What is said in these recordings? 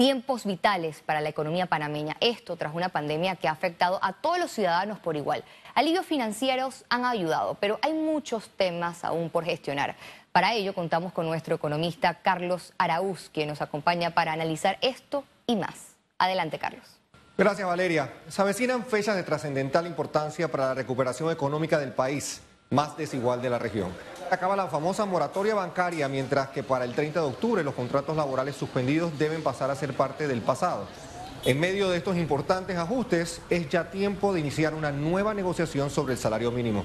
tiempos vitales para la economía panameña. Esto tras una pandemia que ha afectado a todos los ciudadanos por igual. Alivios financieros han ayudado, pero hay muchos temas aún por gestionar. Para ello contamos con nuestro economista Carlos Araúz, quien nos acompaña para analizar esto y más. Adelante, Carlos. Gracias, Valeria. Se avecinan fechas de trascendental importancia para la recuperación económica del país más desigual de la región. Acaba la famosa moratoria bancaria, mientras que para el 30 de octubre los contratos laborales suspendidos deben pasar a ser parte del pasado. En medio de estos importantes ajustes, es ya tiempo de iniciar una nueva negociación sobre el salario mínimo,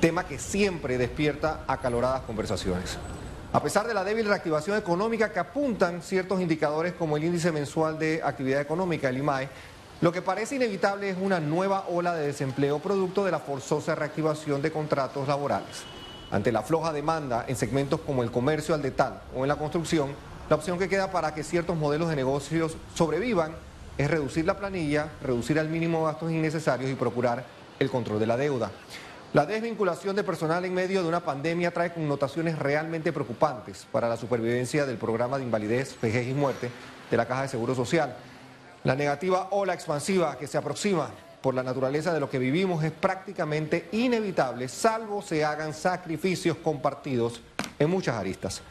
tema que siempre despierta acaloradas conversaciones. A pesar de la débil reactivación económica que apuntan ciertos indicadores como el índice mensual de actividad económica, el IMAE, lo que parece inevitable es una nueva ola de desempleo producto de la forzosa reactivación de contratos laborales. Ante la floja demanda en segmentos como el comercio al detal o en la construcción, la opción que queda para que ciertos modelos de negocios sobrevivan es reducir la planilla, reducir al mínimo gastos innecesarios y procurar el control de la deuda. La desvinculación de personal en medio de una pandemia trae connotaciones realmente preocupantes para la supervivencia del programa de invalidez, vejez y muerte de la Caja de Seguro Social. La negativa ola expansiva que se aproxima por la naturaleza de lo que vivimos es prácticamente inevitable, salvo se hagan sacrificios compartidos en muchas aristas.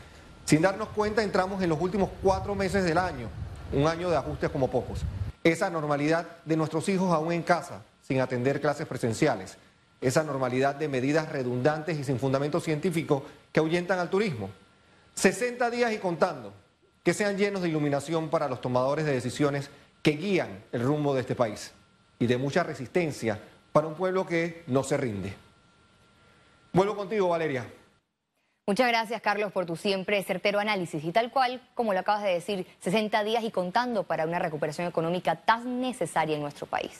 Sin darnos cuenta, entramos en los últimos cuatro meses del año, un año de ajustes como pocos. Esa normalidad de nuestros hijos aún en casa, sin atender clases presenciales. Esa normalidad de medidas redundantes y sin fundamento científico que ahuyentan al turismo. 60 días y contando, que sean llenos de iluminación para los tomadores de decisiones que guían el rumbo de este país y de mucha resistencia para un pueblo que no se rinde. Vuelvo contigo, Valeria. Muchas gracias, Carlos, por tu siempre certero análisis y tal cual, como lo acabas de decir, 60 días y contando para una recuperación económica tan necesaria en nuestro país.